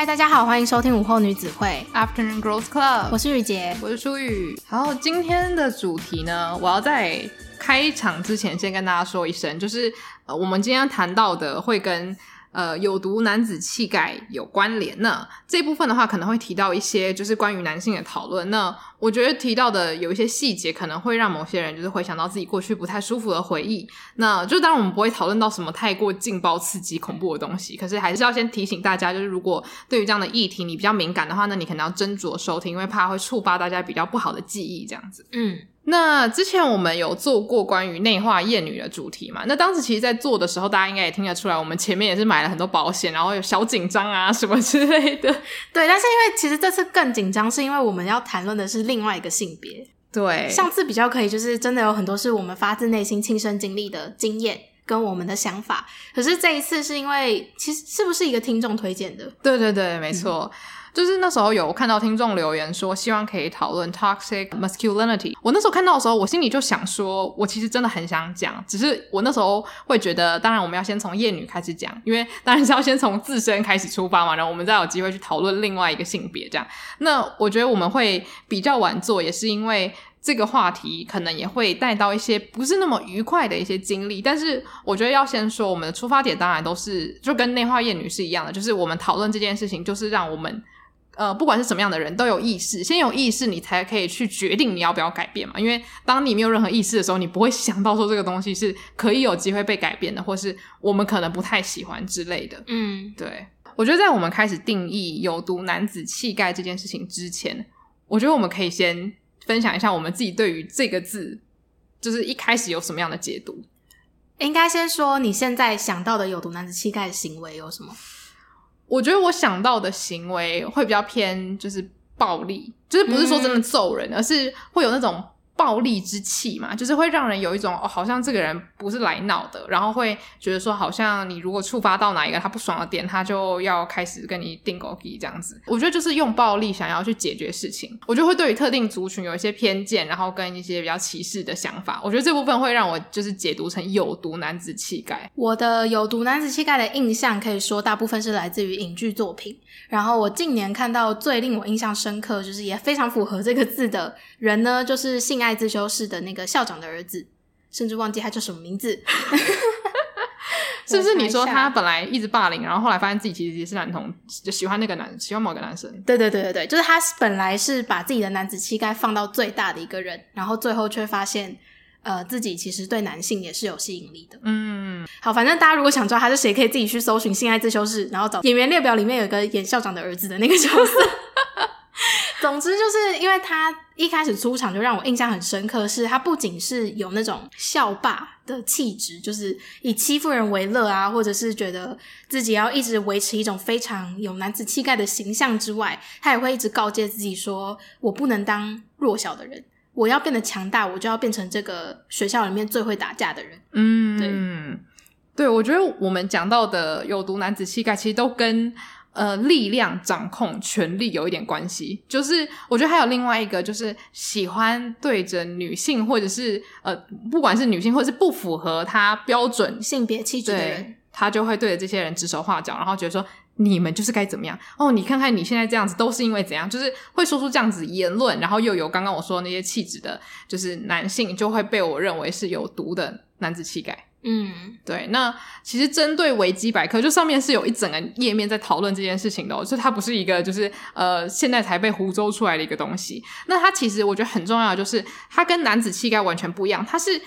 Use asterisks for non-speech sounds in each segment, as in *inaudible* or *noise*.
嗨，大家好，欢迎收听午后女子会 Afternoon Girls Club。我是雨洁，我是舒雨。好，今天的主题呢，我要在开场之前先跟大家说一声，就是呃，我们今天谈到的会跟。呃，有毒男子气概有关联。那这部分的话，可能会提到一些就是关于男性的讨论。那我觉得提到的有一些细节，可能会让某些人就是回想到自己过去不太舒服的回忆。那就当然我们不会讨论到什么太过劲爆、刺激、恐怖的东西。可是还是要先提醒大家，就是如果对于这样的议题你比较敏感的话，那你可能要斟酌收听，因为怕会触发大家比较不好的记忆，这样子。嗯。那之前我们有做过关于内化厌女的主题嘛？那当时其实，在做的时候，大家应该也听得出来，我们前面也是买了很多保险，然后有小紧张啊什么之类的。*laughs* 对，但是因为其实这次更紧张，是因为我们要谈论的是另外一个性别。对，上次比较可以，就是真的有很多是我们发自内心亲身经历的经验跟我们的想法。可是这一次是因为，其实是不是一个听众推荐的？对对对，没错。嗯就是那时候有看到听众留言说，希望可以讨论 toxic masculinity。我那时候看到的时候，我心里就想说，我其实真的很想讲，只是我那时候会觉得，当然我们要先从厌女开始讲，因为当然是要先从自身开始出发嘛，然后我们再有机会去讨论另外一个性别这样。那我觉得我们会比较晚做，也是因为这个话题可能也会带到一些不是那么愉快的一些经历。但是我觉得要先说，我们的出发点当然都是就跟内化厌女是一样的，就是我们讨论这件事情，就是让我们。呃，不管是什么样的人都有意识，先有意识，你才可以去决定你要不要改变嘛。因为当你没有任何意识的时候，你不会想到说这个东西是可以有机会被改变的，或是我们可能不太喜欢之类的。嗯，对。我觉得在我们开始定义有毒男子气概这件事情之前，我觉得我们可以先分享一下我们自己对于这个字，就是一开始有什么样的解读。应该先说你现在想到的有毒男子气概的行为有什么？我觉得我想到的行为会比较偏，就是暴力，就是不是说真的揍人，嗯、而是会有那种。暴力之气嘛，就是会让人有一种哦，好像这个人不是来闹的，然后会觉得说，好像你如果触发到哪一个他不爽的点，他就要开始跟你钉孤枝这样子。我觉得就是用暴力想要去解决事情，我就会对于特定族群有一些偏见，然后跟一些比较歧视的想法。我觉得这部分会让我就是解读成有毒男子气概。我的有毒男子气概的印象，可以说大部分是来自于影剧作品。然后我近年看到最令我印象深刻，就是也非常符合这个字的人呢，就是性爱自修室的那个校长的儿子，甚至忘记他叫什么名字。*laughs* 是不是你说他本来一直霸凌，然后后来发现自己其实也是男同，就喜欢那个男，喜欢某个男生？对对对对对，就是他本来是把自己的男子气概放到最大的一个人，然后最后却发现。呃，自己其实对男性也是有吸引力的。嗯，好，反正大家如果想知道他是谁，可以自己去搜寻“性爱自修室”，然后找演员列表里面有一个演校长的儿子的那个角色。*laughs* *laughs* 总之，就是因为他一开始出场就让我印象很深刻，是他不仅是有那种校霸的气质，就是以欺负人为乐啊，或者是觉得自己要一直维持一种非常有男子气概的形象之外，他也会一直告诫自己说：“我不能当弱小的人。”我要变得强大，我就要变成这个学校里面最会打架的人。嗯，对，对，我觉得我们讲到的有毒男子气概，其实都跟呃力量、掌控、权力有一点关系。就是我觉得还有另外一个，就是喜欢对着女性，或者是呃，不管是女性，或者是不符合他标准性别气质的人，他就会对着这些人指手画脚，然后觉得说。你们就是该怎么样哦？你看看你现在这样子，都是因为怎样？就是会说出这样子言论，然后又有刚刚我说的那些气质的，就是男性就会被我认为是有毒的男子气概。嗯，对。那其实针对维基百科，就上面是有一整个页面在讨论这件事情的哦，所以它不是一个就是呃现在才被胡诌出来的一个东西。那它其实我觉得很重要的就是它跟男子气概完全不一样，它是。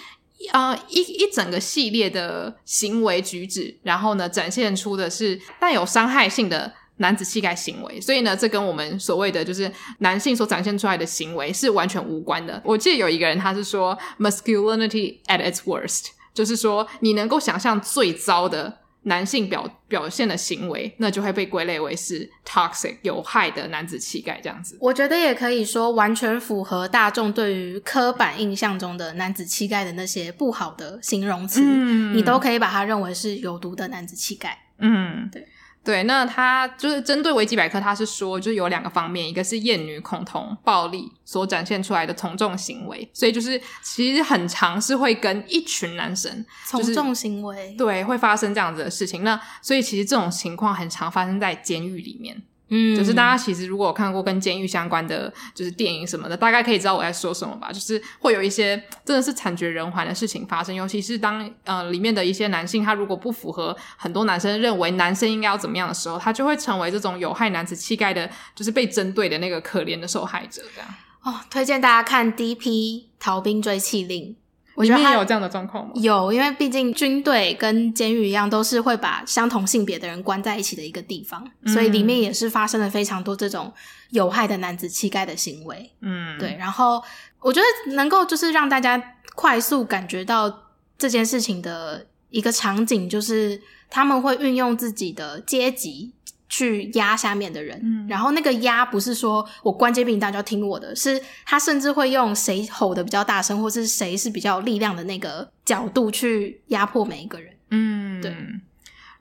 呃，一一整个系列的行为举止，然后呢，展现出的是带有伤害性的男子气概行为，所以呢，这跟我们所谓的就是男性所展现出来的行为是完全无关的。我记得有一个人他是说，masculinity at its worst，就是说你能够想象最糟的。男性表表现的行为，那就会被归类为是 toxic 有害的男子气概这样子。我觉得也可以说，完全符合大众对于刻板印象中的男子气概的那些不好的形容词，嗯，你都可以把它认为是有毒的男子气概。嗯，对。对，那他就是针对维基百科，他是说，就是有两个方面，一个是厌女恐同暴力所展现出来的从众行为，所以就是其实很常是会跟一群男生从众行为，对，会发生这样子的事情。那所以其实这种情况很常发生在监狱里面。嗯，就是大家其实如果有看过跟监狱相关的就是电影什么的，大概可以知道我在说什么吧。就是会有一些真的是惨绝人寰的事情发生，尤其是当呃里面的一些男性，他如果不符合很多男生认为男生应该要怎么样的时候，他就会成为这种有害男子气概的，就是被针对的那个可怜的受害者。这样哦，推荐大家看《D.P. 逃兵追缉令》。我觉得也有这样的状况吗？有，因为毕竟军队跟监狱一样，都是会把相同性别的人关在一起的一个地方，嗯，所以里面也是发生了非常多这种有害的男子气概的行为。嗯，对。然后我觉得能够就是让大家快速感觉到这件事情的一个场景，就是他们会运用自己的阶级。去压下面的人，嗯，然后那个压不是说我关节比你大就要听我的，是他甚至会用谁吼的比较大声，或是谁是比较有力量的那个角度去压迫每一个人，嗯，对。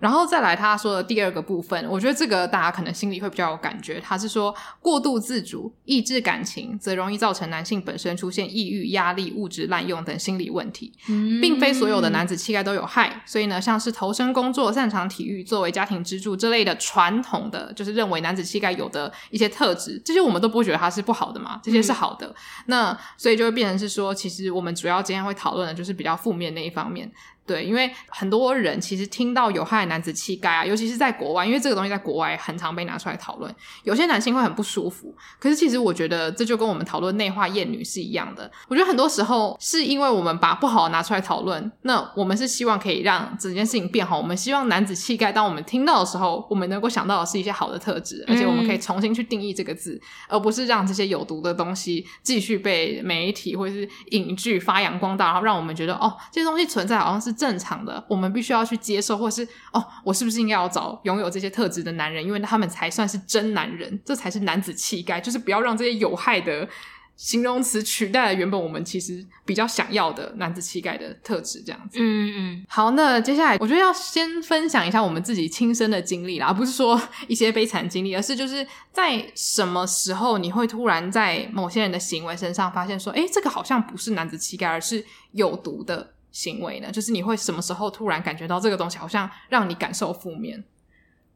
然后再来他说的第二个部分，我觉得这个大家可能心里会比较有感觉。他是说，过度自主、抑制感情，则容易造成男性本身出现抑郁、压力、物质滥用等心理问题。嗯，并非所有的男子气概都有害。所以呢，像是投身工作、擅长体育、作为家庭支柱这类的传统的，就是认为男子气概有的一些特质，这些我们都不会觉得它是不好的嘛？这些是好的。嗯，那所以就会变成是说，其实我们主要今天会讨论的就是比较负面那一方面。对，因为很多人其实听到有害男子气概啊，尤其是在国外，因为这个东西在国外很常被拿出来讨论，有些男性会很不舒服。可是其实我觉得这就跟我们讨论内化厌女是一样的。我觉得很多时候是因为我们把不好的拿出来讨论，那我们是希望可以让整件事情变好。我们希望男子气概，当我们听到的时候，我们能够想到的是一些好的特质，而且我们可以重新去定义这个字，而不是让这些有毒的东西继续被媒体或者是影剧发扬光大，然后让我们觉得哦，这些东西存在好像是正常的，我们必须要去接受，或是哦，我是不是应该要找拥有这些特质的男人？因为他们才算是真男人，这才是男子气概。就是不要让这些有害的形容词取代了原本我们其实比较想要的男子气概的特质。这样子，嗯嗯。好，那接下来我觉得要先分享一下我们自己亲身的经历啦，而不是说一些悲惨经历，而是就是在什么时候你会突然在某些人的行为身上发现说，诶，这个好像不是男子气概，而是有毒的。行为呢，就是你会什么时候突然感觉到这个东西好像让你感受负面？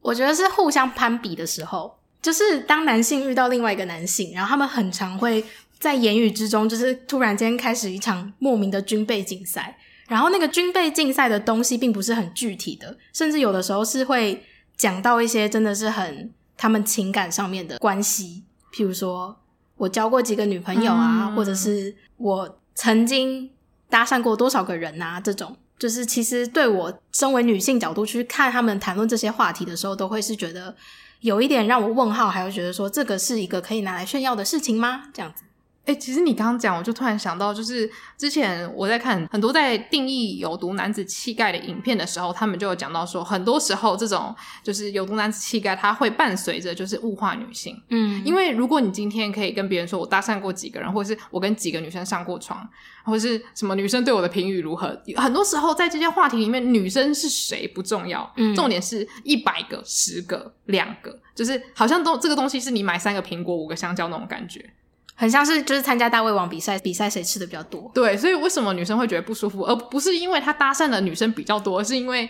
我觉得是互相攀比的时候，就是当男性遇到另外一个男性，然后他们很常会在言语之中，就是突然间开始一场莫名的军备竞赛，然后那个军备竞赛的东西并不是很具体的，甚至有的时候是会讲到一些真的是很他们情感上面的关系，譬如说我交过几个女朋友啊，嗯、或者是我曾经。搭讪过多少个人啊？这种就是其实对我身为女性角度去看他们谈论这些话题的时候，都会是觉得有一点让我问号，还有觉得说这个是一个可以拿来炫耀的事情吗？这样子。哎、欸，其实你刚刚讲，我就突然想到，就是之前我在看很多在定义有毒男子气概的影片的时候，他们就有讲到说，很多时候这种就是有毒男子气概，它会伴随着就是物化女性。嗯，因为如果你今天可以跟别人说我搭讪过几个人，或者是我跟几个女生上过床，或者是什么女生对我的评语如何，很多时候在这些话题里面，女生是谁不重要，嗯，重点是一百个、十个、两个，就是好像都这个东西是你买三个苹果、五个香蕉那种感觉。很像是就是参加大胃王比赛，比赛谁吃的比较多。对，所以为什么女生会觉得不舒服，而不是因为她搭讪的女生比较多，是因为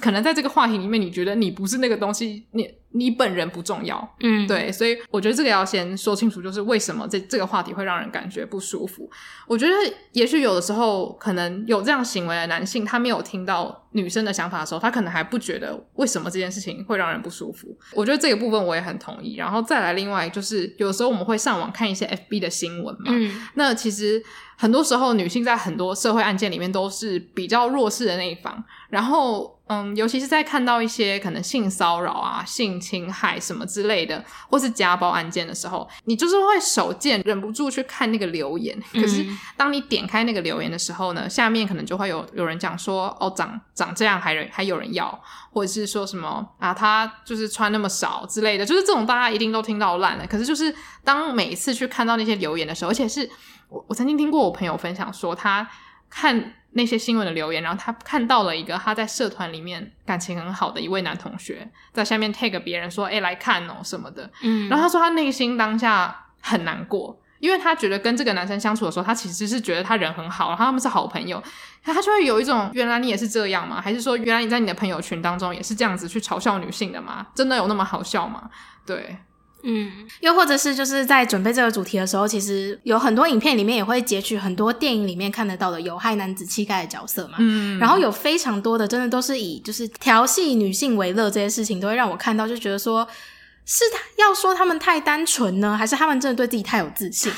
可能在这个话题里面，你觉得你不是那个东西，你。你本人不重要，嗯，对，所以我觉得这个要先说清楚，就是为什么这这个话题会让人感觉不舒服。我觉得也许有的时候，可能有这样行为的男性，他没有听到女生的想法的时候，他可能还不觉得为什么这件事情会让人不舒服。我觉得这个部分我也很同意。然后再来，另外就是有时候我们会上网看一些 FB 的新闻嘛，嗯，那其实很多时候女性在很多社会案件里面都是比较弱势的那一方，然后。嗯，尤其是在看到一些可能性骚扰啊、性侵害什么之类的，或是家暴案件的时候，你就是会手贱，忍不住去看那个留言。可是当你点开那个留言的时候呢，下面可能就会有有人讲说：“哦，长长这样还还有人要，或者是说什么啊，他就是穿那么少之类的。”就是这种大家一定都听到烂了。可是就是当每一次去看到那些留言的时候，而且是我我曾经听过我朋友分享说他。看那些新闻的留言，然后他看到了一个他在社团里面感情很好的一位男同学，在下面 tag 别人说：“哎，来看哦什么的。”嗯，然后他说他内心当下很难过，因为他觉得跟这个男生相处的时候，他其实是觉得他人很好，然后他们是好朋友，他就会有一种原来你也是这样吗？还是说原来你在你的朋友群当中也是这样子去嘲笑女性的吗？真的有那么好笑吗？对，嗯，又或者是就是在准备这个主题的时候，其实有很多影片里面也会截取很多电影里面看得到的有害男子气概的角色嘛，嗯，然后有非常多的真的都是以就是调戏女性为乐这些事情，都会让我看到就觉得说。是他要说他们太单纯呢，还是他们真的对自己太有自信？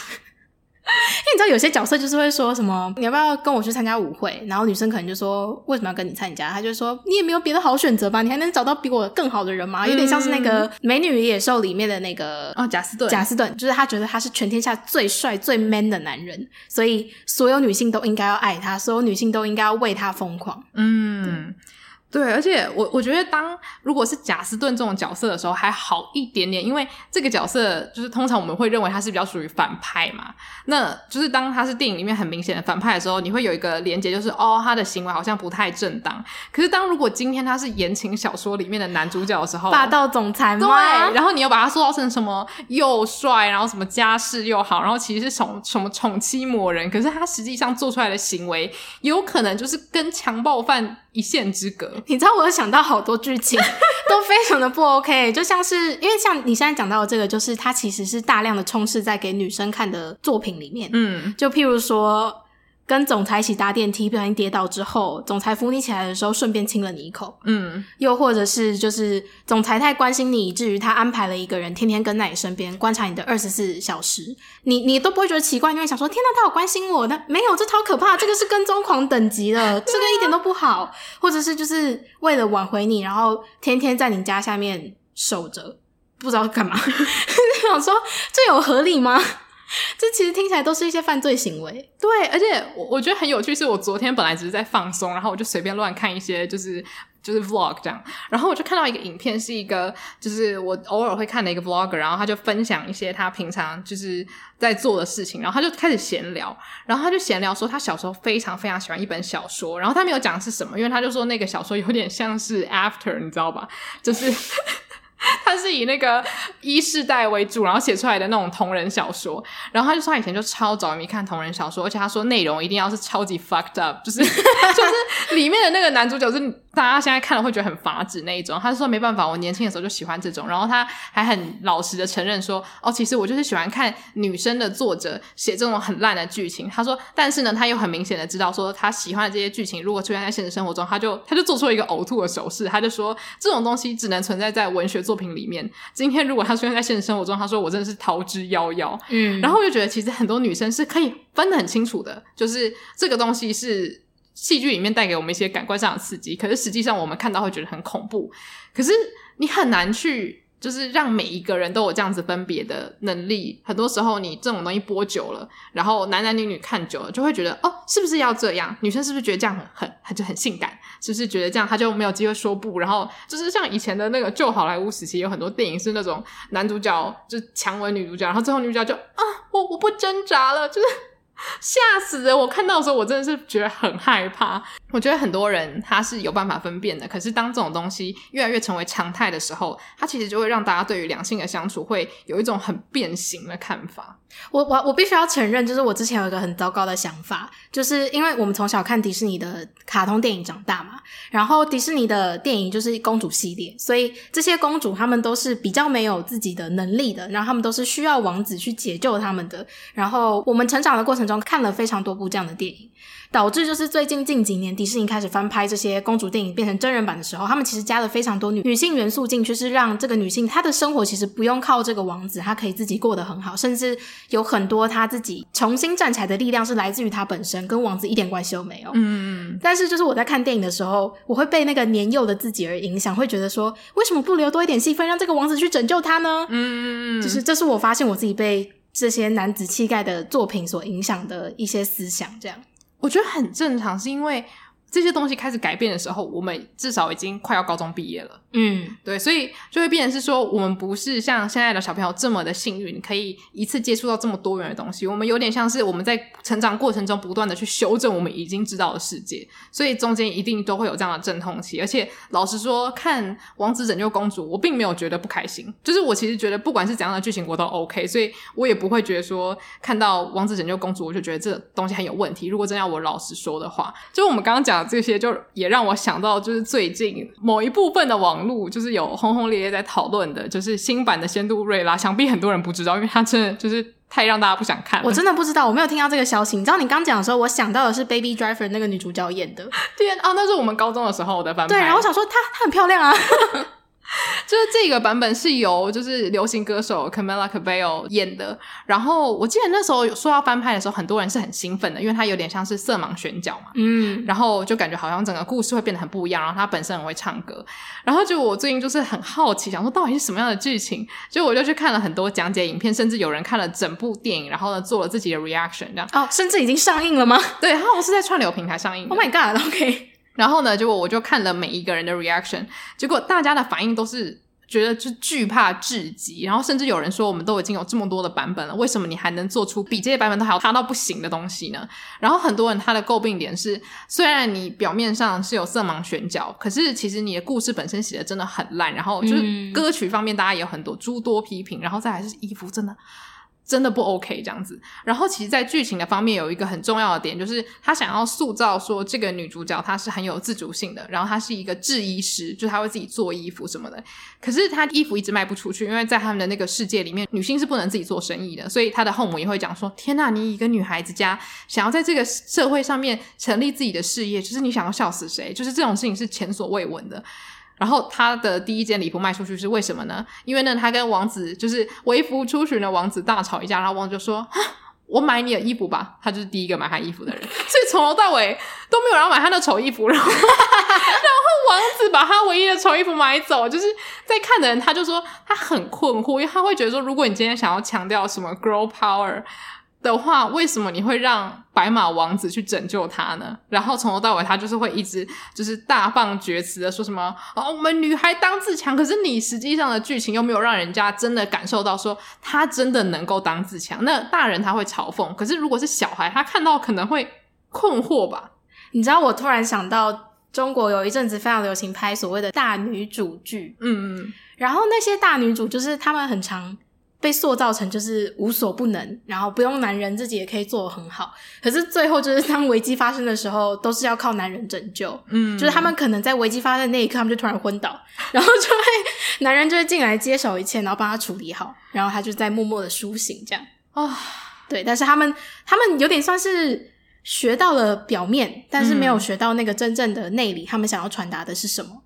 *laughs* 因为你知道有些角色就是会说什么，你要不要跟我去参加舞会？然后女生可能就说，为什么要跟你参加？他就说，你也没有别的好选择吧？你还能找到比我更好的人吗？嗯、有点像是那个《美女与野兽》里面的那个哦，贾斯顿。贾斯顿就是他觉得他是全天下最帅最 man 的男人，所以所有女性都应该要爱他，所有女性都应该要为他疯狂。嗯。对，而且我我觉得，当如果是贾斯顿这种角色的时候，还好一点点，因为这个角色就是通常我们会认为他是比较属于反派嘛。那就是当他是电影里面很明显的反派的时候，你会有一个连结，就是哦，他的行为好像不太正当。可是当如果今天他是言情小说里面的男主角的时候，霸道总裁吗？对，然后你又把他塑造成什么又帅，然后什么家世又好，然后其实是宠什么宠妻魔人，可是他实际上做出来的行为，有可能就是跟强暴犯一线之隔。你知道，我有想到好多剧情 *laughs* 都非常的不 OK，就像是因为像你现在讲到的这个，就是它其实是大量的充斥在给女生看的作品里面，嗯，就譬如说。跟总裁一起搭电梯，不小心跌倒之后，总裁扶你起来的时候，顺便亲了你一口。嗯，又或者是就是总裁太关心你，以至于他安排了一个人天天跟在你身边，观察你的二十四小时，你你都不会觉得奇怪，因为想说天哪，他好关心我。那没有，这超可怕，这个是跟踪狂等级的，*laughs* 这个一点都不好。或者是就是为了挽回你，然后天天在你家下面守着，不知道干嘛。*laughs* 想说这有合理吗？*laughs* 这其实听起来都是一些犯罪行为，对，而且我我觉得很有趣，是我昨天本来只是在放松，然后我就随便乱看一些，就是就是 vlog 这样，然后我就看到一个影片，是一个就是我偶尔会看的一个 vlogger，然后他就分享一些他平常就是在做的事情，然后他就开始闲聊，然后他就闲聊说他小时候非常非常喜欢一本小说，然后他没有讲是什么，因为他就说那个小说有点像是 After，你知道吧？就是。*laughs* *laughs* 他是以那个一世代为主，然后写出来的那种同人小说。然后他就说他以前就超着迷看同人小说，而且他说内容一定要是超级 fucked up，就是 *laughs* 就是里面的那个男主角是大家现在看了会觉得很发指那一种。他就说没办法，我年轻的时候就喜欢这种。然后他还很老实的承认说，哦，其实我就是喜欢看女生的作者写这种很烂的剧情。他说，但是呢，他又很明显的知道说他喜欢的这些剧情如果出现在现实生活中，他就他就做出了一个呕吐的手势。他就说这种东西只能存在在文学作品里面。今天如果他出现在现实生活中，他说我真的是逃之夭夭。嗯，然后我就觉得其实很多女生是可以分得很清楚的，就是这个东西是戏剧里面带给我们一些感官上的刺激，可是实际上我们看到会觉得很恐怖。可是你很难去。就是让每一个人都有这样子分别的能力。很多时候，你这种东西播久了，然后男男女女看久了，就会觉得哦，是不是要这样？女生是不是觉得这样很很很就很性感？是不是觉得这样他就没有机会说不？然后就是像以前的那个旧好莱坞时期，有很多电影是那种男主角就强吻女主角，然后最后女主角就啊，我我不挣扎了，就是。*laughs* 吓死人！我看到的时候，我真的是觉得很害怕。我觉得很多人他是有办法分辨的，可是当这种东西越来越成为常态的时候，它其实就会让大家对于两性的相处会有一种很变形的看法。我我我必须要承认，就是我之前有一个很糟糕的想法，就是因为我们从小看迪士尼的卡通电影长大嘛，然后迪士尼的电影就是公主系列，所以这些公主她们都是比较没有自己的能力的，然后她们都是需要王子去解救她们的。然后我们成长的过程中看了非常多部这样的电影。导致就是最近近几年迪士尼开始翻拍这些公主电影变成真人版的时候，他们其实加了非常多女女性元素进去，是让这个女性她的生活其实不用靠这个王子，她可以自己过得很好，甚至有很多她自己重新站起来的力量是来自于她本身，跟王子一点关系都没有。嗯嗯，但是就是我在看电影的时候，我会被那个年幼的自己而影响，会觉得说，为什么不留多一点戏份，让这个王子去拯救她呢？嗯，就是这是我发现我自己被这些男子气概的作品所影响的一些思想，这样。我觉得很正常，是因为这些东西开始改变的时候，我们至少已经快要高中毕业了。嗯，对，所以就会变成是说，我们不是像现在的小朋友这么的幸运，可以一次接触到这么多元的东西。我们有点像是我们在成长过程中不断的去修正我们已经知道的世界，所以中间一定都会有这样的阵痛期。而且老实说，看《王子拯救公主》，我并没有觉得不开心，就是我其实觉得不管是怎样的剧情，我都 OK，所以我也不会觉得说看到《王子拯救公主》，我就觉得这东西很有问题。如果真要我老实说的话，就是我们刚刚讲的这些。就也让我想到，就是最近某一部分的网络，就是有轰轰烈烈在讨论的，就是新版的《仙度瑞拉》，想必很多人不知道，因为它真的就是太让大家不想看了。我真的不知道，我没有听到这个消息。你知道，你刚讲的时候，我想到的是《Baby Driver》那个女主角演的。*laughs* 天啊，那是我们高中的时候的翻拍。对，然后我想说，她她很漂亮啊。*laughs* *laughs* 就是这个版本是由就是流行歌手 Camila Cabello 演的，然后我记得那时候说要翻拍的时候，很多人是很兴奋的，因为它有点像是色盲选角嘛，嗯，然后就感觉好像整个故事会变得很不一样，然后他本身很会唱歌，然后就我最近就是很好奇，想说到底是什么样的剧情，就我就去看了很多讲解影片，甚至有人看了整部电影，然后呢做了自己的 reaction 这样，哦，甚至已经上映了吗？对，然后我是在串流平台上映，Oh my God，OK。然后呢，结果我就看了每一个人的 reaction，结果大家的反应都是觉得就惧怕至极，然后甚至有人说，我们都已经有这么多的版本了，为什么你还能做出比这些版本都还要差到不行的东西呢？然后很多人他的诟病点是，虽然你表面上是有色盲选角，可是其实你的故事本身写的真的很烂，然后就是歌曲方面大家也有很多诸多批评，然后再来是衣服真的。真的不 OK 这样子，然后其实，在剧情的方面有一个很重要的点，就是他想要塑造说这个女主角她是很有自主性的，然后她是一个制衣师，就她会自己做衣服什么的。可是她衣服一直卖不出去，因为在他们的那个世界里面，女性是不能自己做生意的，所以她的后母也会讲说：“天呐，你一个女孩子家想要在这个社会上面成立自己的事业，就是你想要笑死谁？就是这种事情是前所未闻的。”然后他的第一件礼服卖出去是为什么呢？因为呢，他跟王子就是微服出巡的王子大吵一架，然后王子就说：“我买你的衣服吧。*laughs* ”他就是第一个买他衣服的人，*laughs* 所以从头到尾都没有人买他的丑衣服，然后 *laughs* 然后王子把他唯一的丑衣服买走，就是在看的人他就说他很困惑，因为他会觉得说，如果你今天想要强调什么 girl power。的话，为什么你会让白马王子去拯救他呢？然后从头到尾，他就是会一直就是大放厥词的说什么哦，我们女孩当自强。可是你实际上的剧情又没有让人家真的感受到说他真的能够当自强。那大人他会嘲讽，可是如果是小孩，他看到可能会困惑吧？你知道，我突然想到，中国有一阵子非常流行拍所谓的大女主剧，嗯嗯，然后那些大女主就是他们很常。被塑造成就是无所不能，然后不用男人自己也可以做得很好。可是最后就是当危机发生的时候，都是要靠男人拯救。嗯，就是他们可能在危机发生的那一刻，他们就突然昏倒，然后就会男人就会进来接手一切，然后帮他处理好，然后他就在默默的苏醒这样。啊、哦，对，但是他们他们有点算是学到了表面，但是没有学到那个真正的内里，他们想要传达的是什么。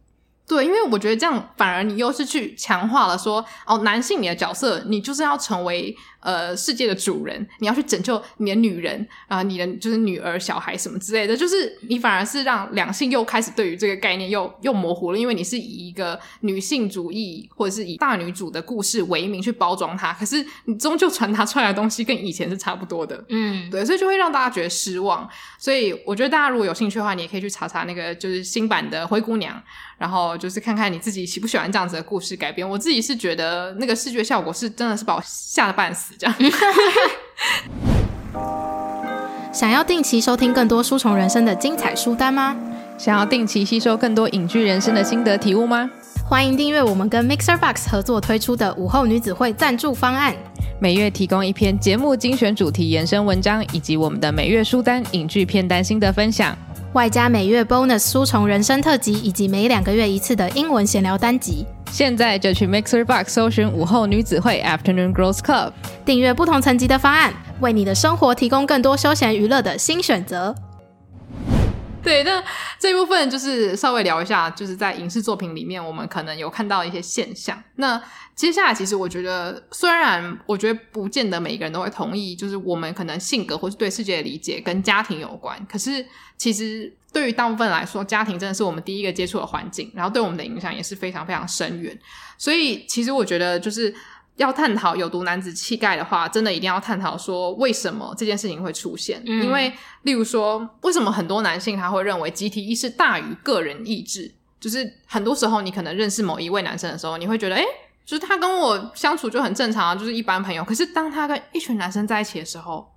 对，因为我觉得这样反而你又是去强化了说，哦，男性你的角色，你就是要成为。呃，世界的主人，你要去拯救你的女人啊、你的就是女儿、小孩什么之类的，就是你反而是让两性又开始对于这个概念又又模糊了，因为你是以一个女性主义或者是以大女主的故事为名去包装它，可是你终究传达出来的东西跟以前是差不多的，嗯，对，所以就会让大家觉得失望。所以我觉得大家如果有兴趣的话，你也可以去查查那个就是新版的《灰姑娘》，然后就是看看你自己喜不喜欢这样子的故事改编。我自己是觉得那个视觉效果是真的是把我吓得半死。这样，*laughs* 想要定期收听更多书虫人生的精彩书单吗？想要定期吸收更多影剧人生的心得体悟吗？欢迎订阅我们跟 Mixer Box 合作推出的午后女子会赞助方案，每月提供一篇节目精选主题延伸文章，以及我们的每月书单影剧片单心得分享，外加每月 Bonus 书虫人生特辑，以及每两个月一次的英文闲聊单集。现在就去 Mixer Box 搜寻午后女子会 Afternoon Girls Club，订阅不同层级的方案，为你的生活提供更多休闲娱乐的新选择。对，那这一部分就是稍微聊一下，就是在影视作品里面，我们可能有看到一些现象。那接下来，其实我觉得，虽然我觉得不见得每个人都会同意，就是我们可能性格或是对世界的理解跟家庭有关。可是，其实对于大部分来说，家庭真的是我们第一个接触的环境，然后对我们的影响也是非常非常深远。所以，其实我觉得，就是要探讨有毒男子气概的话，真的一定要探讨说为什么这件事情会出现。嗯、因为，例如说，为什么很多男性他会认为集体意识大于个人意志？就是很多时候，你可能认识某一位男生的时候，你会觉得，诶，就是他跟我相处就很正常啊，就是一般朋友。可是当他跟一群男生在一起的时候，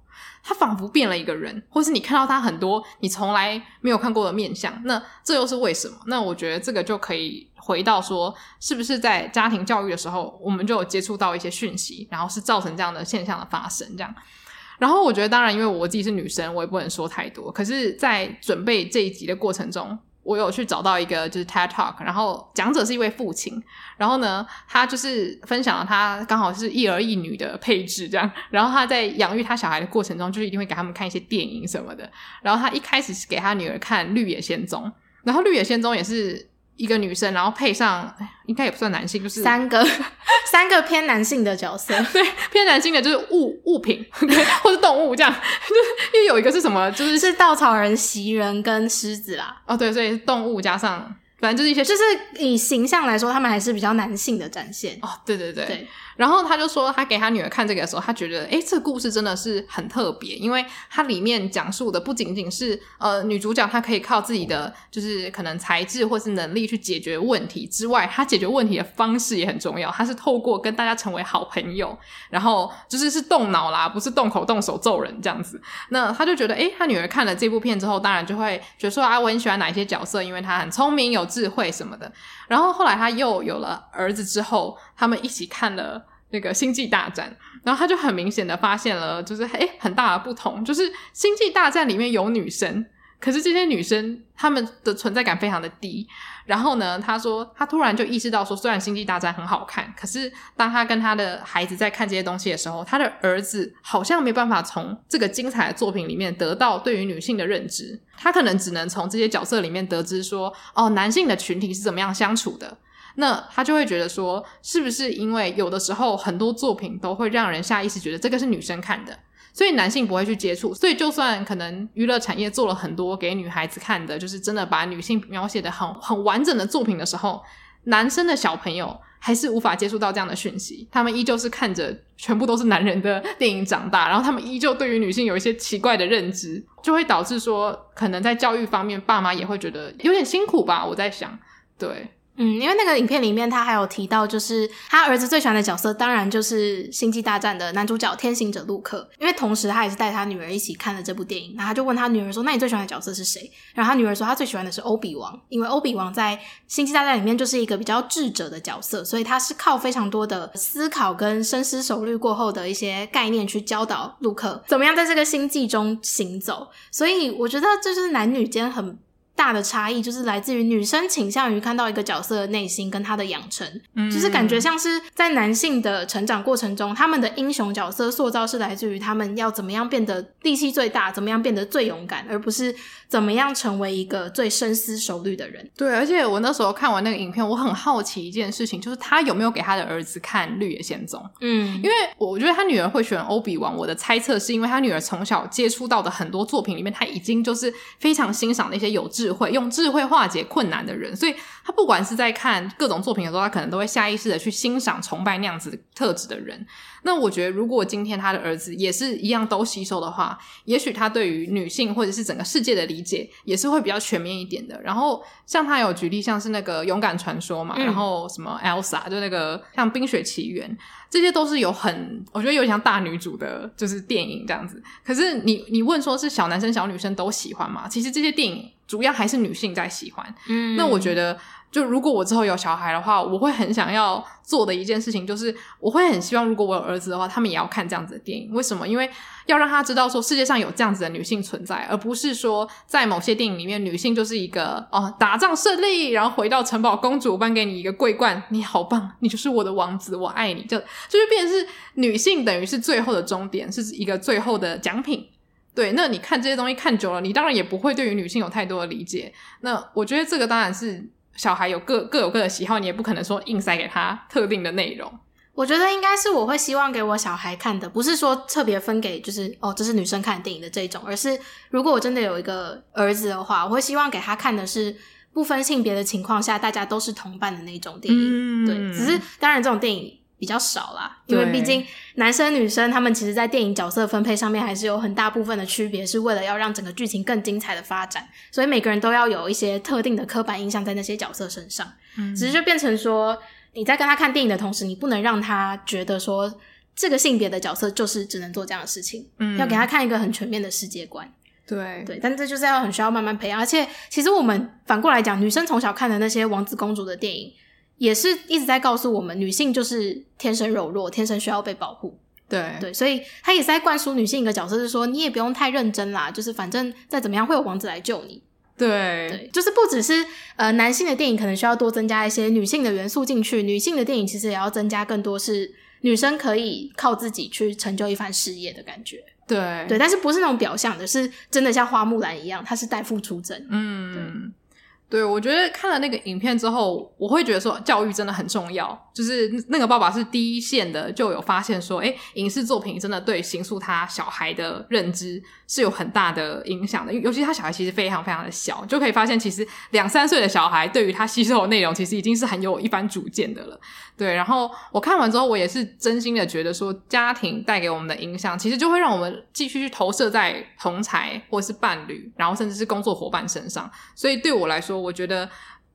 他仿佛变了一个人，或是你看到他很多你从来没有看过的面相。那这又是为什么？那我觉得这个就可以。回到说，是不是在家庭教育的时候，我们就有接触到一些讯息，然后是造成这样的现象的发生，这样。然后我觉得，当然，因为我自己是女生，我也不能说太多。可是，在准备这一集的过程中，我有去找到一个就是 TED Talk，然后讲者是一位父亲，然后呢，他就是分享了他刚好是一儿一女的配置这样，然后他在养育他小孩的过程中，就是一定会给他们看一些电影什么的。然后他一开始是给他女儿看《绿野仙踪》，然后《绿野仙踪》也是。一个女生，然后配上，应该也不算男性，就是三个 *laughs* 三个偏男性的角色，*laughs* 对，偏男性的就是物物品，对，或是动物这样，*laughs* 就是因为有一个是什么，就是是稻草人、袭人跟狮子啦。哦，对，所以动物加上，反正就是一些，就是以形象来说，他们还是比较男性的展现。哦，对对对。对然后他就说，他给他女儿看这个的时候，他觉得，诶，这个故事真的是很特别，因为它里面讲述的不仅仅是呃女主角她可以靠自己的就是可能才智或是能力去解决问题之外，她解决问题的方式也很重要，她是透过跟大家成为好朋友，然后就是是动脑啦，不是动口动手揍人这样子。那他就觉得，诶，他女儿看了这部片之后，当然就会觉得说啊，我很喜欢哪一些角色，因为他很聪明、有智慧什么的。然后后来他又有了儿子之后，他们一起看了那个《星际大战》，然后他就很明显的发现了，就是诶很大的不同，就是《星际大战》里面有女生，可是这些女生她们的存在感非常的低。然后呢，他说他突然就意识到说，虽然《星际大战》很好看，可是当他跟他的孩子在看这些东西的时候，他的儿子好像没办法从这个精彩的作品里面得到对于女性的认知，他可能只能从这些角色里面得知说，哦，男性的群体是怎么样相处的。那他就会觉得说，是不是因为有的时候很多作品都会让人下意识觉得这个是女生看的，所以男性不会去接触。所以就算可能娱乐产业做了很多给女孩子看的，就是真的把女性描写的很很完整的作品的时候，男生的小朋友还是无法接触到这样的讯息。他们依旧是看着全部都是男人的电影长大，然后他们依旧对于女性有一些奇怪的认知，就会导致说，可能在教育方面，爸妈也会觉得有点辛苦吧。我在想，对。嗯，因为那个影片里面他还有提到，就是他儿子最喜欢的角色，当然就是《星际大战》的男主角天行者陆克。因为同时他也是带他女儿一起看了这部电影，然后他就问他女儿说：“那你最喜欢的角色是谁？”然后他女儿说：“他最喜欢的是欧比王，因为欧比王在《星际大战》里面就是一个比较智者的角色，所以他是靠非常多的思考跟深思熟虑过后的一些概念去教导陆克怎么样在这个星际中行走。所以我觉得这就是男女间很。”大的差异就是来自于女生倾向于看到一个角色的内心跟他的养成，嗯，就是感觉像是在男性的成长过程中，他们的英雄角色塑造是来自于他们要怎么样变得力气最大，怎么样变得最勇敢，而不是怎么样成为一个最深思熟虑的人。对，而且我那时候看完那个影片，我很好奇一件事情，就是他有没有给他的儿子看《绿野仙踪》？嗯，因为我觉得他女儿会选欧比王，我的猜测是因为他女儿从小接触到的很多作品里面，他已经就是非常欣赏那些有智慧、用智慧化解困难的人，所以他不管是在看各种作品的时候，他可能都会下意识的去欣赏、崇拜那样子特质的人。那我觉得，如果今天他的儿子也是一样都吸收的话，也许他对于女性或者是整个世界的理解也是会比较全面一点的。然后像他有举例，像是那个勇敢传说嘛，嗯、然后什么 Elsa，就那个像冰雪奇缘，这些都是有很我觉得有点像大女主的，就是电影这样子。可是你你问说是小男生小女生都喜欢吗？其实这些电影主要还是女性在喜欢。嗯，那我觉得。就如果我之后有小孩的话，我会很想要做的一件事情，就是我会很希望，如果我有儿子的话，他们也要看这样子的电影。为什么？因为要让他知道说世界上有这样子的女性存在，而不是说在某些电影里面，女性就是一个哦打仗胜利，然后回到城堡，公主颁给你一个桂冠，你好棒，你就是我的王子，我爱你，就就是变成是女性等于是最后的终点，是一个最后的奖品。对，那你看这些东西看久了，你当然也不会对于女性有太多的理解。那我觉得这个当然是。小孩有各各有各的喜好，你也不可能说硬塞给他特定的内容。我觉得应该是我会希望给我小孩看的，不是说特别分给就是哦，这是女生看电影的这种，而是如果我真的有一个儿子的话，我会希望给他看的是不分性别的情况下，大家都是同伴的那种电影。嗯、对，只是当然这种电影比较少啦，因为毕竟男生女生他们其实，在电影角色分配上面还是有很大部分的区别，是为了要让整个剧情更精彩的发展，所以每个人都要有一些特定的刻板印象在那些角色身上。嗯，只是就变成说，你在跟他看电影的同时，你不能让他觉得说这个性别的角色就是只能做这样的事情，嗯，要给他看一个很全面的世界观。对对，但这就是要很需要慢慢培养，而且其实我们反过来讲，女生从小看的那些王子公主的电影。也是一直在告诉我们，女性就是天生柔弱，天生需要被保护。对对，所以他也是在灌输女性一个角色，是说你也不用太认真啦，就是反正再怎么样会有王子来救你。对对，就是不只是呃男性的电影可能需要多增加一些女性的元素进去，女性的电影其实也要增加更多是女生可以靠自己去成就一番事业的感觉。对对，但是不是那种表象的，是真的像花木兰一样，她是代父出征。嗯。对对，我觉得看了那个影片之后，我会觉得说教育真的很重要。就是那个爸爸是第一线的，就有发现说，诶，影视作品真的对形塑他小孩的认知是有很大的影响的。尤其他小孩其实非常非常的小，就可以发现其实两三岁的小孩对于他吸收的内容，其实已经是很有一番主见的了。对，然后我看完之后，我也是真心的觉得说，家庭带给我们的影响，其实就会让我们继续去投射在同才或是伴侣，然后甚至是工作伙伴身上。所以对我来说，我觉得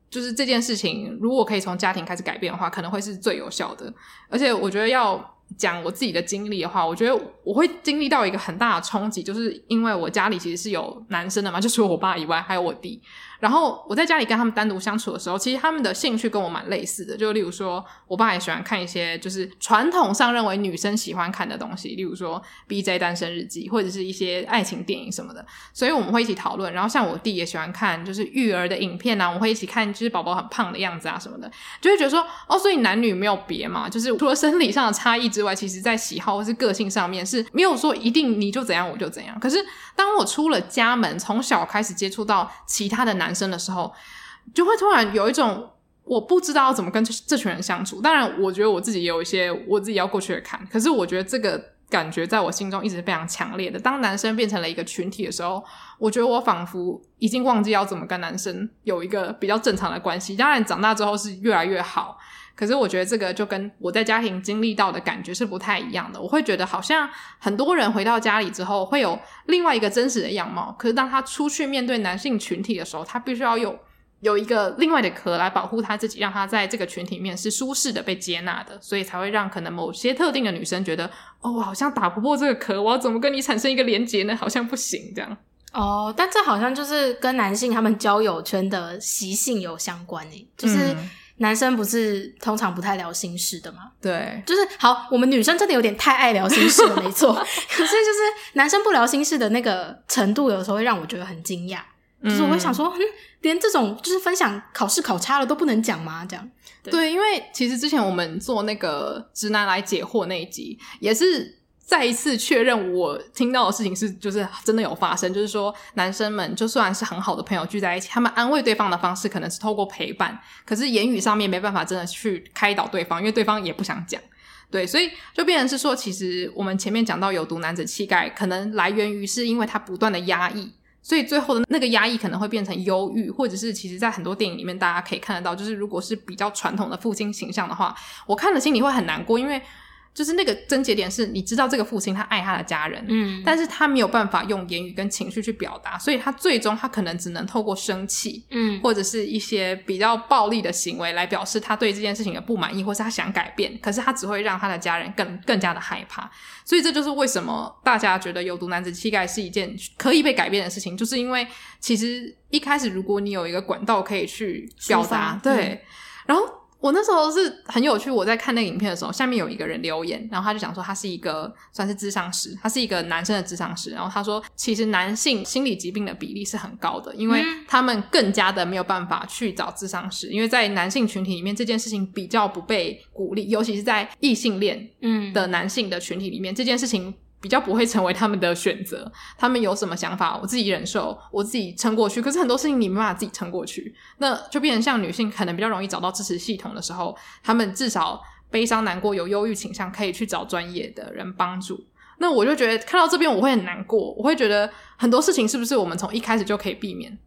就是这件事情，如果可以从家庭开始改变的话，可能会是最有效的。而且我觉得要讲我自己的经历的话，我觉得我会经历到一个很大的冲击，就是因为我家里其实是有男生的嘛，就除了我爸以外，还有我弟。然后我在家里跟他们单独相处的时候，其实他们的兴趣跟我蛮类似的，就例如说，我爸也喜欢看一些就是传统上认为女生喜欢看的东西，例如说《BJ 单身日记》或者是一些爱情电影什么的，所以我们会一起讨论。然后像我弟也喜欢看就是育儿的影片啊，我们会一起看就是宝宝很胖的样子啊什么的，就会觉得说哦，所以男女没有别嘛，就是除了生理上的差异之外，其实在喜好或是个性上面是没有说一定你就怎样我就怎样。可是当我出了家门，从小开始接触到其他的男男生的时候，就会突然有一种我不知道怎么跟这这群人相处。当然，我觉得我自己也有一些我自己要过去的坎。可是，我觉得这个感觉在我心中一直非常强烈的。当男生变成了一个群体的时候，我觉得我仿佛已经忘记要怎么跟男生有一个比较正常的关系。当然，长大之后是越来越好。可是我觉得这个就跟我在家庭经历到的感觉是不太一样的。我会觉得好像很多人回到家里之后会有另外一个真实的样貌，可是当他出去面对男性群体的时候，他必须要有有一个另外的壳来保护他自己，让他在这个群体里面是舒适的被接纳的，所以才会让可能某些特定的女生觉得，哦，我好像打不破这个壳，我要怎么跟你产生一个连接呢？好像不行这样。哦，但这好像就是跟男性他们交友圈的习性有相关诶，就是。嗯男生不是通常不太聊心事的吗？对，就是好，我们女生真的有点太爱聊心事了，没错。*laughs* 可是就是男生不聊心事的那个程度，有时候会让我觉得很惊讶。嗯、就是我会想说，嗯，连这种就是分享考试考差了都不能讲吗？这样对，对，因为其实之前我们做那个直男来解惑那一集，也是。再一次确认我听到的事情是，就是真的有发生。就是说，男生们就算是很好的朋友聚在一起，他们安慰对方的方式可能是透过陪伴，可是言语上面没办法真的去开导对方，因为对方也不想讲。对，所以就变成是说，其实我们前面讲到有毒男子气概，可能来源于是因为他不断的压抑，所以最后的那个压抑可能会变成忧郁，或者是其实在很多电影里面大家可以看得到，就是如果是比较传统的父亲形象的话，我看了心里会很难过，因为。就是那个症结点是，你知道这个父亲他爱他的家人，嗯，但是他没有办法用言语跟情绪去表达，所以他最终他可能只能透过生气，嗯，或者是一些比较暴力的行为来表示他对这件事情的不满意，或是他想改变，可是他只会让他的家人更更加的害怕，所以这就是为什么大家觉得有毒男子气概是一件可以被改变的事情，就是因为其实一开始如果你有一个管道可以去表达，对，嗯，然后。我那时候是很有趣，我在看那个影片的时候，下面有一个人留言，然后他就讲说他是一个算是智商师，他是一个男生的智商师，然后他说其实男性心理疾病的比例是很高的，因为他们更加的没有办法去找智商师，因为在男性群体里面这件事情比较不被鼓励，尤其是在异性恋嗯的男性的群体里面，这件事情。比较不会成为他们的选择，他们有什么想法，我自己忍受，我自己撑过去。可是很多事情你没办法自己撑过去，那就变成像女性可能比较容易找到支持系统的时候，他们至少悲伤、难过、有忧郁倾向，可以去找专业的人帮助。那我就觉得看到这边我会很难过，我会觉得很多事情是不是我们从一开始就可以避免？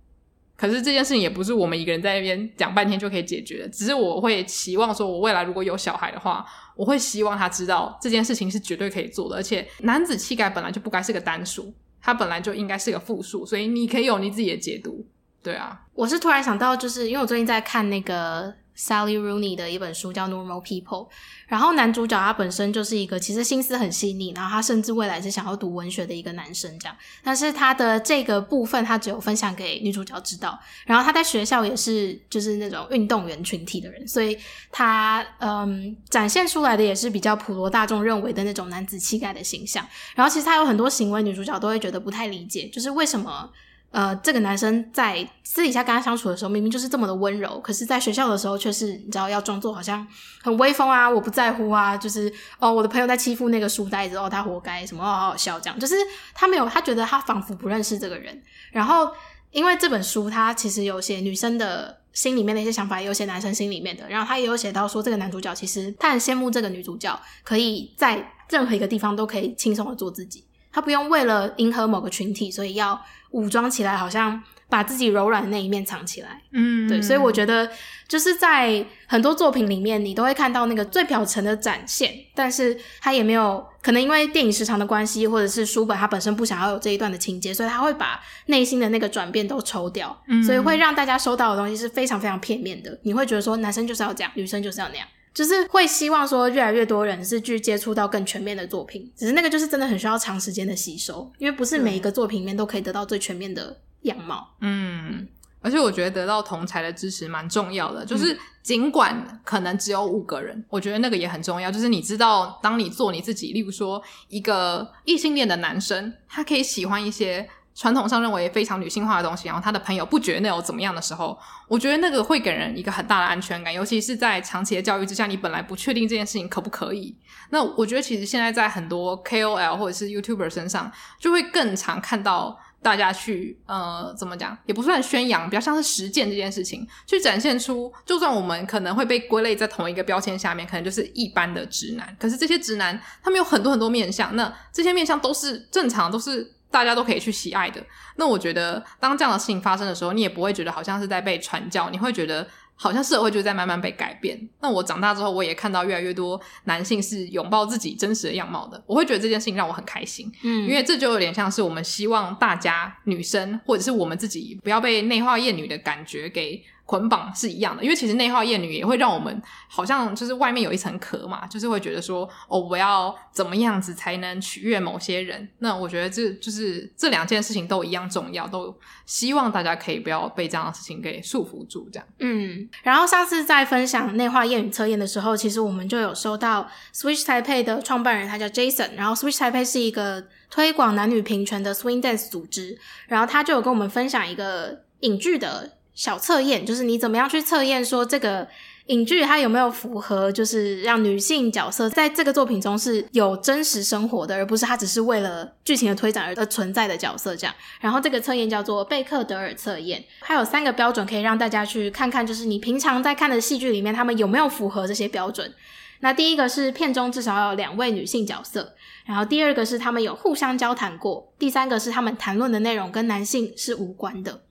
可是这件事情也不是我们一个人在那边讲半天就可以解决的。只是我会期望说，我未来如果有小孩的话，我会希望他知道这件事情是绝对可以做的。而且男子气概本来就不该是个单数，他本来就应该是个复数，所以你可以有你自己的解读。对啊，我是突然想到，就是因为我最近在看那个。Sally Rooney 的一本书叫《Normal People》，然后男主角他本身就是一个其实心思很细腻，然后他甚至未来是想要读文学的一个男生这样。但是他的这个部分他只有分享给女主角知道，然后他在学校也是就是那种运动员群体的人，所以他嗯展现出来的也是比较普罗大众认为的那种男子气概的形象。然后其实他有很多行为，女主角都会觉得不太理解，就是为什么。呃，这个男生在私底下跟他相处的时候，明明就是这么的温柔，可是在学校的时候却是你知道要装作好像很威风啊，我不在乎啊，就是哦，我的朋友在欺负那个书呆子，哦，他活该，什么哦，好好笑这样，就是他没有，他觉得他仿佛不认识这个人。然后因为这本书，他其实有写女生的心里面的一些想法，也有写男生心里面的，然后他也有写到说，这个男主角其实他很羡慕这个女主角，可以在任何一个地方都可以轻松的做自己，他不用为了迎合某个群体，所以要。武装起来，好像把自己柔软的那一面藏起来。嗯，对，所以我觉得就是在很多作品里面，你都会看到那个最表层的展现，但是他也没有可能因为电影时长的关系，或者是书本它本身不想要有这一段的情节，所以他会把内心的那个转变都抽掉，嗯，所以会让大家收到的东西是非常非常片面的。你会觉得说，男生就是要这样，女生就是要那样。就是会希望说，越来越多人是去接触到更全面的作品，只是那个就是真的很需要长时间的吸收，因为不是每一个作品里面都可以得到最全面的样貌。嗯，而且我觉得得到同才的支持蛮重要的，就是尽管可能只有五个人，我觉得那个也很重要。就是你知道，当你做你自己，例如说一个异性恋的男生，他可以喜欢一些。传统上认为非常女性化的东西，然后他的朋友不觉得那有怎么样的时候，我觉得那个会给人一个很大的安全感，尤其是在长期的教育之下，你本来不确定这件事情可不可以。那我觉得其实现在在很多 KOL 或者是 YouTuber 身上，就会更常看到大家去呃怎么讲，也不算宣扬，比较像是实践这件事情，去展现出，就算我们可能会被归类在同一个标签下面，可能就是一般的直男，可是这些直男他们有很多很多面相，那这些面相都是正常，都是。大家都可以去喜爱的，那我觉得当这样的事情发生的时候，你也不会觉得好像是在被传教，你会觉得好像社会就在慢慢被改变。那我长大之后，我也看到越来越多男性是拥抱自己真实的样貌的，我会觉得这件事情让我很开心，嗯，因为这就有点像是我们希望大家女生或者是我们自己不要被内化厌女的感觉给。捆绑是一样的，因为其实内化厌女也会让我们好像就是外面有一层壳嘛，就是会觉得说哦，我要怎么样子才能取悦某些人？那我觉得这就是这两件事情都一样重要，都希望大家可以不要被这样的事情给束缚住，这样。嗯，然后上次在分享内化厌女测验的时候，其实我们就有收到 Switch type 的创办人，他叫 Jason，然后 Switch type 是一个推广男女平权的 Swing Dance 组织，然后他就有跟我们分享一个影剧的。小测验就是你怎么样去测验说这个影剧它有没有符合，就是让女性角色在这个作品中是有真实生活的，而不是它只是为了剧情的推展而存在的角色这样。然后这个测验叫做贝克德尔测验，它有三个标准可以让大家去看看，就是你平常在看的戏剧里面，他们有没有符合这些标准。那第一个是片中至少要有两位女性角色，然后第二个是他们有互相交谈过，第三个是他们谈论的内容跟男性是无关的。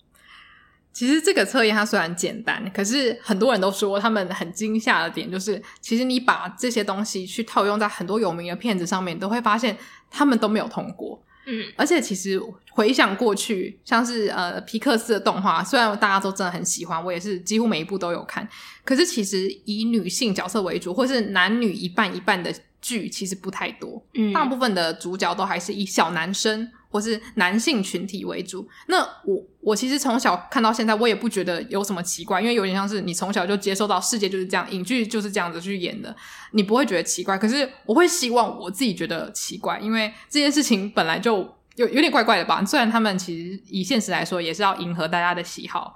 其实这个测验它虽然简单，可是很多人都说他们很惊吓的点就是，其实你把这些东西去套用在很多有名的片子上面，都会发现他们都没有通过。嗯，而且其实回想过去，像是呃皮克斯的动画，虽然大家都真的很喜欢，我也是几乎每一部都有看，可是其实以女性角色为主，或是男女一半一半的剧，其实不太多。嗯，大部分的主角都还是以小男生。或是男性群体为主，那我我其实从小看到现在，我也不觉得有什么奇怪，因为有点像是你从小就接受到世界就是这样，影剧就是这样子去演的，你不会觉得奇怪。可是我会希望我自己觉得奇怪，因为这件事情本来就有有点怪怪的吧。虽然他们其实以现实来说也是要迎合大家的喜好。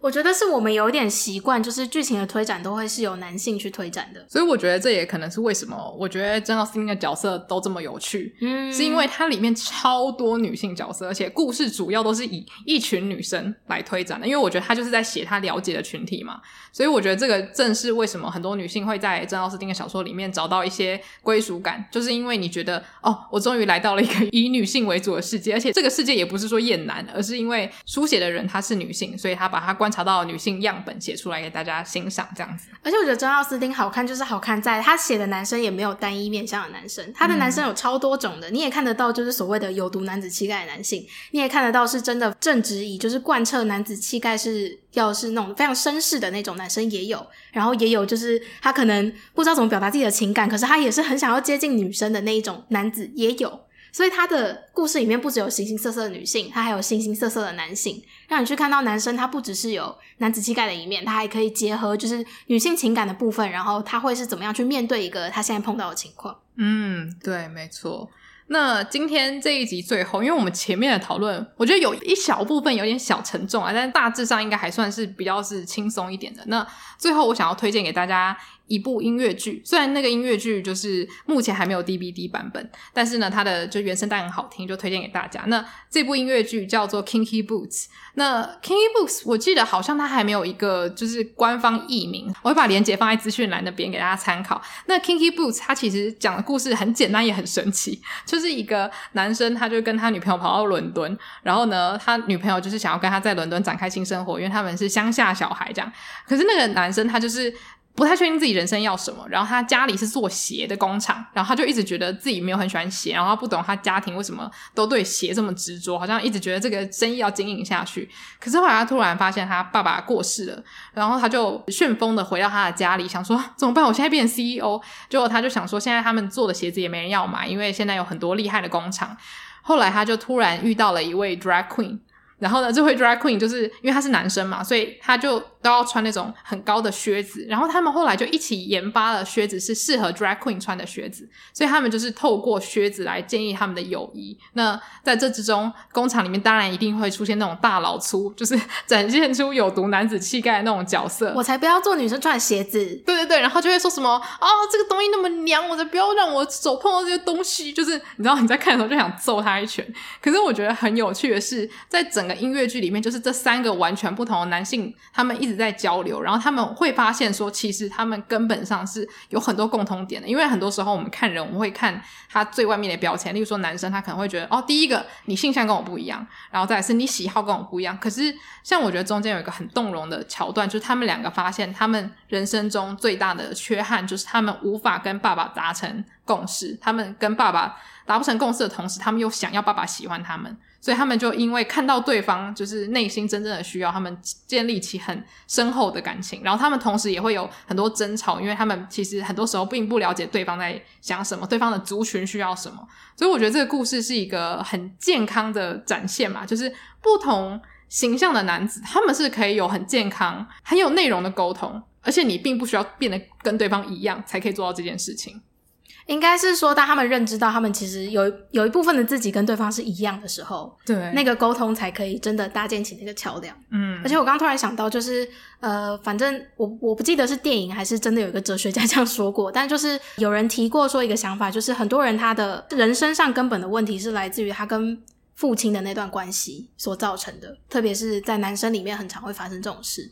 我觉得是我们有点习惯，就是剧情的推展都会是由男性去推展的，所以我觉得这也可能是为什么我觉得珍奥斯汀的角色都这么有趣，嗯，是因为它里面超多女性角色，而且故事主要都是以一群女生来推展的，因为我觉得他就是在写他了解的群体嘛，所以我觉得这个正是为什么很多女性会在珍奥斯汀的小说里面找到一些归属感，就是因为你觉得哦，我终于来到了一个以女性为主的世界，而且这个世界也不是说厌男，而是因为书写的人她是女性，所以她把她观察到的女性样本写出来给大家欣赏，这样子。而且我觉得珍奥斯汀好看，就是好看在他写的男生也没有单一面向的男生，他的男生有超多种的，嗯、你也看得到，就是所谓的有毒男子气概的男性，你也看得到是真的正直以就是贯彻男子气概是要是那种非常绅士的那种男生也有，然后也有就是他可能不知道怎么表达自己的情感，可是他也是很想要接近女生的那一种男子也有。所以他的故事里面不只有形形色色的女性，他还有形形色色的男性，让你去看到男生他不只是有男子气概的一面，他还可以结合就是女性情感的部分，然后他会是怎么样去面对一个他现在碰到的情况。嗯，对，没错。那今天这一集最后，因为我们前面的讨论，我觉得有一小部分有点小沉重啊，但大致上应该还算是比较是轻松一点的。那最后我想要推荐给大家。一部音乐剧，虽然那个音乐剧就是目前还没有 DVD 版本，但是呢，它的就原声带很好听，就推荐给大家。那这部音乐剧叫做《Kinky Boots》，那《Kinky Boots》我记得好像它还没有一个就是官方译名，我会把链接放在资讯栏那边给大家参考。那《Kinky Boots》它其实讲的故事很简单也很神奇，就是一个男生他就跟他女朋友跑到伦敦，然后呢，他女朋友就是想要跟他在伦敦展开新生活，因为他们是乡下小孩这样。可是那个男生他就是。不太确定自己人生要什么，然后他家里是做鞋的工厂，然后他就一直觉得自己没有很喜欢鞋，然后不懂他家庭为什么都对鞋这么执着，好像一直觉得这个生意要经营下去。可是后来他突然发现他爸爸过世了，然后他就旋风的回到他的家里，想说怎么办？我现在变成 CEO，结果他就想说现在他们做的鞋子也没人要买，因为现在有很多厉害的工厂。后来他就突然遇到了一位 drag queen。然后呢，这位 drag queen 就是因为他是男生嘛，所以他就都要穿那种很高的靴子。然后他们后来就一起研发了靴子是适合 drag queen 穿的靴子，所以他们就是透过靴子来建立他们的友谊。那在这之中，工厂里面当然一定会出现那种大老粗，就是 *laughs* 展现出有毒男子气概的那种角色。我才不要做女生穿的鞋子。对对对，然后就会说什么啊、哦，这个东西那么娘，我才不要让我手碰到这些东西。就是你知道你在看的时候就想揍他一拳。可是我觉得很有趣的是，在整个音乐剧里面，就是这三个完全不同的男性，他们一直在交流，然后他们会发现说，其实他们根本上是有很多共同点的。因为很多时候我们看人，我们会看他最外面的标签，例如说男生，他可能会觉得，哦，第一个你性向跟我不一样，然后再是你喜好跟我不一样。可是像我觉得中间有一个很动容的桥段，就是他们两个发现，他们人生中最大的缺憾就是他们无法跟爸爸达成共识，他们跟爸爸达不成共识的同时，他们又想要爸爸喜欢他们。所以他们就因为看到对方就是内心真正的需要，他们建立起很深厚的感情。然后他们同时也会有很多争吵，因为他们其实很多时候并不了解对方在想什么，对方的族群需要什么。所以我觉得这个故事是一个很健康的展现嘛，就是不同形象的男子，他们是可以有很健康、很有内容的沟通，而且你并不需要变得跟对方一样才可以做到这件事情。应该是说，当他们认知到他们其实有有一部分的自己跟对方是一样的时候，对，那个沟通才可以真的搭建起那个桥梁。嗯，而且我刚刚突然想到，就是呃，反正我我不记得是电影还是真的有一个哲学家 *laughs* 这样说过，但就是有人提过说一个想法，就是很多人他的人身上根本的问题是来自于他跟父亲的那段关系所造成的，特别是在男生里面很常会发生这种事。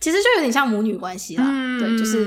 其实就有点像母女关系啦，嗯，对，就是。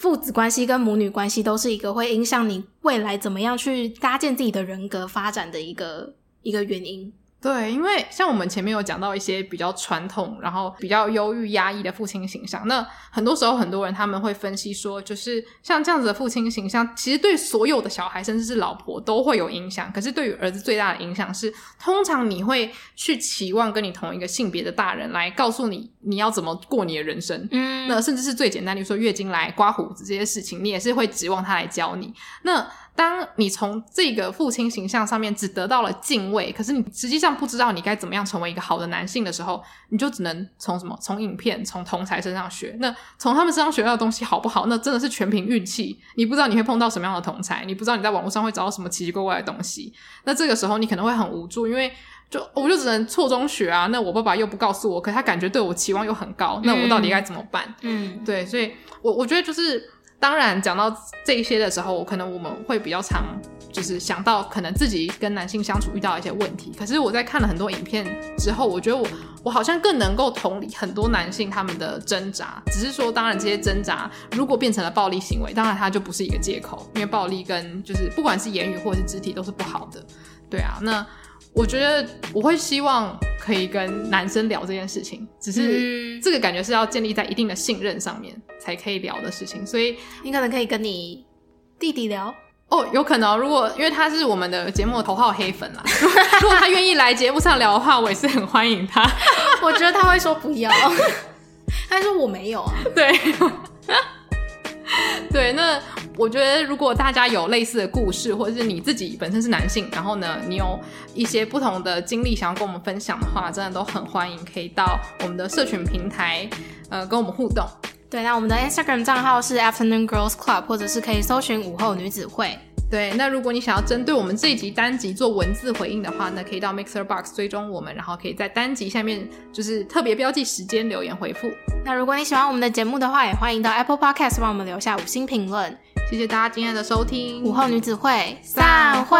父子关系跟母女关系都是一个会影响你未来怎么样去搭建自己的人格发展的一个一个原因。对，因为像我们前面有讲到一些比较传统，然后比较忧郁压抑的父亲形象，那很多时候很多人他们会分析说，就是像这样子的父亲形象，其实对所有的小孩，甚至是老婆都会有影响。可是对于儿子最大的影响是，通常你会去期望跟你同一个性别的大人来告诉你你要怎么过你的人生。嗯，那甚至是最简单，比如说月经来、刮胡子这些事情，你也是会指望他来教你。那当你从这个父亲形象上面只得到了敬畏，可是你实际上不知道你该怎么样成为一个好的男性的时候，你就只能从什么？从影片、从同才身上学。那从他们身上学到的东西好不好？那真的是全凭运气。你不知道你会碰到什么样的同才，你不知道你在网络上会找到什么奇奇怪怪的东西。那这个时候你可能会很无助，因为就我就只能错中学啊。那我爸爸又不告诉我，可他感觉对我期望又很高，那我到底该怎么办？嗯，对，所以我我觉得就是，当然讲到这一些的时候，可能我们会比较常就是想到可能自己跟男性相处遇到一些问题。可是我在看了很多影片之后，我觉得我我好像更能够同理很多男性他们的挣扎。只是说，当然这些挣扎如果变成了暴力行为，当然它就不是一个借口，因为暴力跟就是不管是言语或者是肢体都是不好的。对啊，那我觉得我会希望可以跟男生聊这件事情，只是这个感觉是要建立在一定的信任上面才可以聊的事情，所以你可能可以跟你弟弟聊。哦，有可能，如果因为他是我们的节目的头号黑粉啦，*laughs* 如果他愿意来节目上聊的话，我也是很欢迎他。*laughs* 我觉得他会说不要，*laughs* 他说我没有啊。对，对，那我觉得如果大家有类似的故事，或者是你自己本身是男性，然后呢，你有一些不同的经历想要跟我们分享的话，真的都很欢迎，可以到我们的社群平台，呃，跟我们互动。对，那我们的 Instagram 账号是 Afternoon Girls Club，或者是可以搜寻午后女子会。对，那如果你想要针对我们这一集单集做文字回应的话，那可以到 Mixer Box 追踪我们，然后可以在单集下面就是特别标记时间留言回复。那如果你喜欢我们的节目的话，也欢迎到 Apple Podcast 帮我们留下五星评论。谢谢大家今天的收听，午后女子会散会。